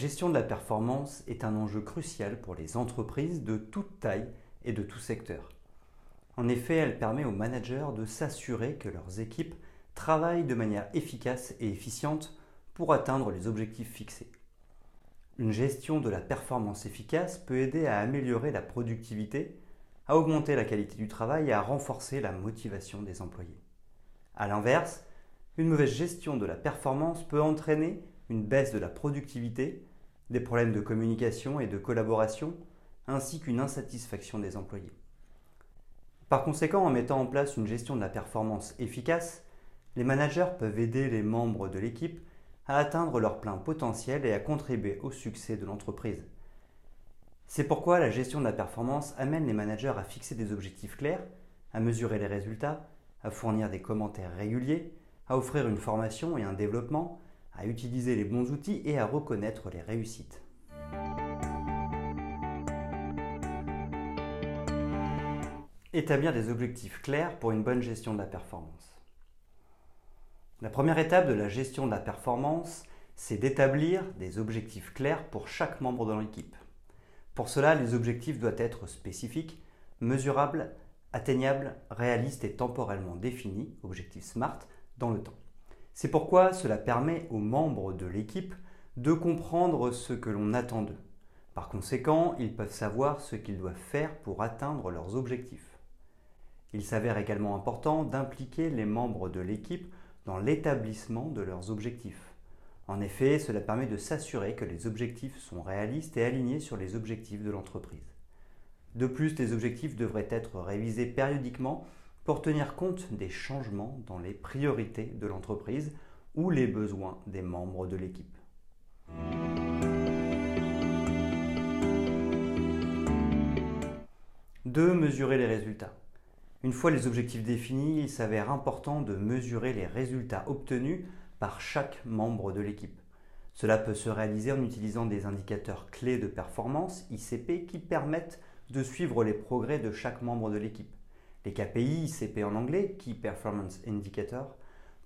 Gestion de la performance est un enjeu crucial pour les entreprises de toute taille et de tout secteur. En effet, elle permet aux managers de s'assurer que leurs équipes travaillent de manière efficace et efficiente pour atteindre les objectifs fixés. Une gestion de la performance efficace peut aider à améliorer la productivité, à augmenter la qualité du travail et à renforcer la motivation des employés. A l'inverse, une mauvaise gestion de la performance peut entraîner une baisse de la productivité, des problèmes de communication et de collaboration, ainsi qu'une insatisfaction des employés. Par conséquent, en mettant en place une gestion de la performance efficace, les managers peuvent aider les membres de l'équipe à atteindre leur plein potentiel et à contribuer au succès de l'entreprise. C'est pourquoi la gestion de la performance amène les managers à fixer des objectifs clairs, à mesurer les résultats, à fournir des commentaires réguliers, à offrir une formation et un développement, à utiliser les bons outils et à reconnaître les réussites. Établir des objectifs clairs pour une bonne gestion de la performance. La première étape de la gestion de la performance, c'est d'établir des objectifs clairs pour chaque membre de l'équipe. Pour cela, les objectifs doivent être spécifiques, mesurables, atteignables, réalistes et temporellement définis, objectifs SMART, dans le temps. C'est pourquoi cela permet aux membres de l'équipe de comprendre ce que l'on attend d'eux. Par conséquent, ils peuvent savoir ce qu'ils doivent faire pour atteindre leurs objectifs. Il s'avère également important d'impliquer les membres de l'équipe dans l'établissement de leurs objectifs. En effet, cela permet de s'assurer que les objectifs sont réalistes et alignés sur les objectifs de l'entreprise. De plus, les objectifs devraient être révisés périodiquement pour tenir compte des changements dans les priorités de l'entreprise ou les besoins des membres de l'équipe. Deux, Mesurer les résultats. Une fois les objectifs définis, il s'avère important de mesurer les résultats obtenus par chaque membre de l'équipe. Cela peut se réaliser en utilisant des indicateurs clés de performance, ICP, qui permettent de suivre les progrès de chaque membre de l'équipe. Les KPI, ICP en anglais, Key Performance Indicator,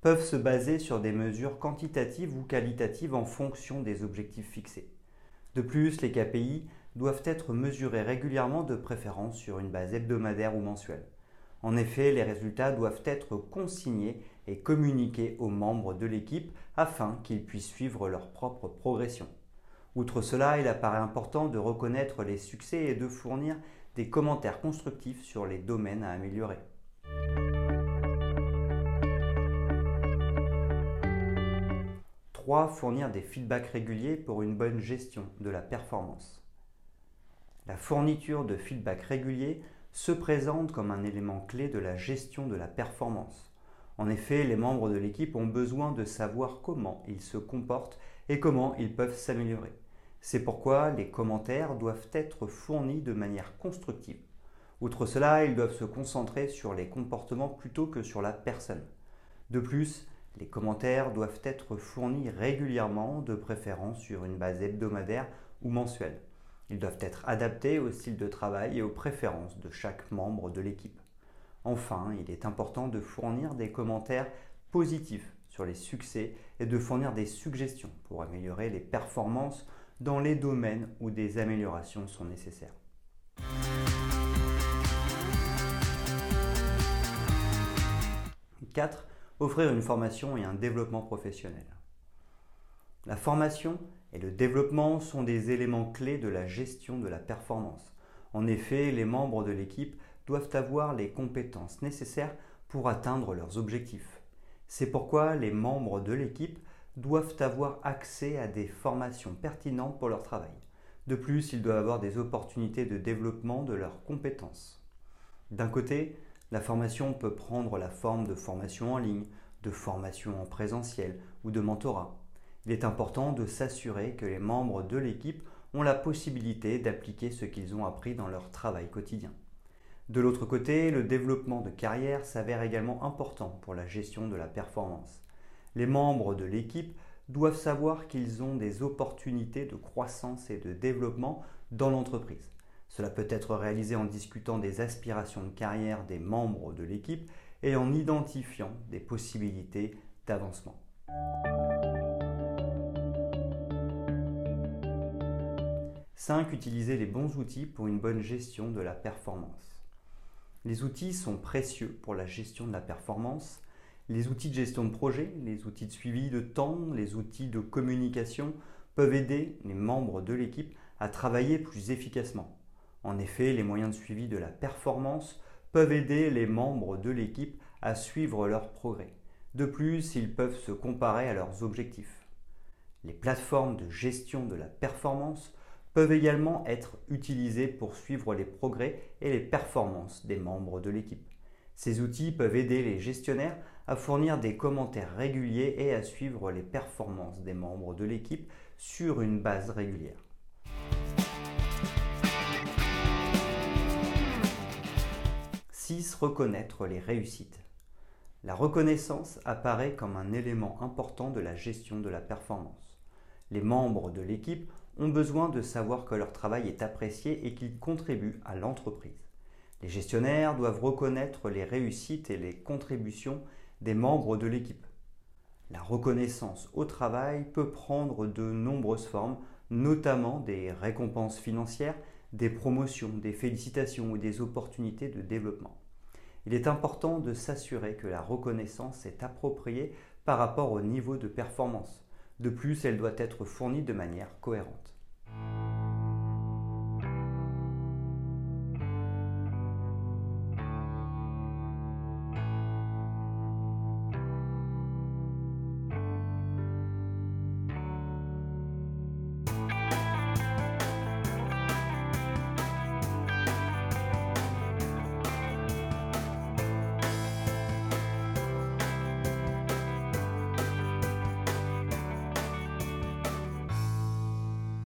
peuvent se baser sur des mesures quantitatives ou qualitatives en fonction des objectifs fixés. De plus, les KPI doivent être mesurés régulièrement de préférence sur une base hebdomadaire ou mensuelle. En effet, les résultats doivent être consignés et communiqués aux membres de l'équipe afin qu'ils puissent suivre leur propre progression. Outre cela, il apparaît important de reconnaître les succès et de fournir des commentaires constructifs sur les domaines à améliorer. 3. Fournir des feedbacks réguliers pour une bonne gestion de la performance. La fourniture de feedback réguliers se présente comme un élément clé de la gestion de la performance. En effet, les membres de l'équipe ont besoin de savoir comment ils se comportent et comment ils peuvent s'améliorer. C'est pourquoi les commentaires doivent être fournis de manière constructive. Outre cela, ils doivent se concentrer sur les comportements plutôt que sur la personne. De plus, les commentaires doivent être fournis régulièrement, de préférence sur une base hebdomadaire ou mensuelle. Ils doivent être adaptés au style de travail et aux préférences de chaque membre de l'équipe. Enfin, il est important de fournir des commentaires positifs sur les succès et de fournir des suggestions pour améliorer les performances dans les domaines où des améliorations sont nécessaires. « 4. Offrir une formation et un développement professionnel. La formation et le développement sont des éléments clés de la gestion de la performance. En effet, les membres de l'équipe doivent avoir les compétences nécessaires pour atteindre leurs objectifs. C'est pourquoi les membres de l'équipe doivent avoir accès à des formations pertinentes pour leur travail. De plus, ils doivent avoir des opportunités de développement de leurs compétences. D'un côté, la formation peut prendre la forme de formation en ligne, de formation en présentiel ou de mentorat. Il est important de s'assurer que les membres de l'équipe ont la possibilité d'appliquer ce qu'ils ont appris dans leur travail quotidien. De l'autre côté, le développement de carrière s'avère également important pour la gestion de la performance. Les membres de l'équipe doivent savoir qu'ils ont des opportunités de croissance et de développement dans l'entreprise. Cela peut être réalisé en discutant des aspirations de carrière des membres de l'équipe et en identifiant des possibilités d'avancement. 5. Utiliser les bons outils pour une bonne gestion de la performance. Les outils sont précieux pour la gestion de la performance. Les outils de gestion de projet, les outils de suivi de temps, les outils de communication peuvent aider les membres de l'équipe à travailler plus efficacement. En effet, les moyens de suivi de la performance peuvent aider les membres de l'équipe à suivre leurs progrès. De plus, ils peuvent se comparer à leurs objectifs. Les plateformes de gestion de la performance peuvent également être utilisés pour suivre les progrès et les performances des membres de l'équipe. Ces outils peuvent aider les gestionnaires à fournir des commentaires réguliers et à suivre les performances des membres de l'équipe sur une base régulière. 6. Reconnaître les réussites. La reconnaissance apparaît comme un élément important de la gestion de la performance. Les membres de l'équipe ont besoin de savoir que leur travail est apprécié et qu'ils contribuent à l'entreprise. Les gestionnaires doivent reconnaître les réussites et les contributions des membres de l'équipe. La reconnaissance au travail peut prendre de nombreuses formes, notamment des récompenses financières, des promotions, des félicitations ou des opportunités de développement. Il est important de s'assurer que la reconnaissance est appropriée par rapport au niveau de performance. De plus, elle doit être fournie de manière cohérente.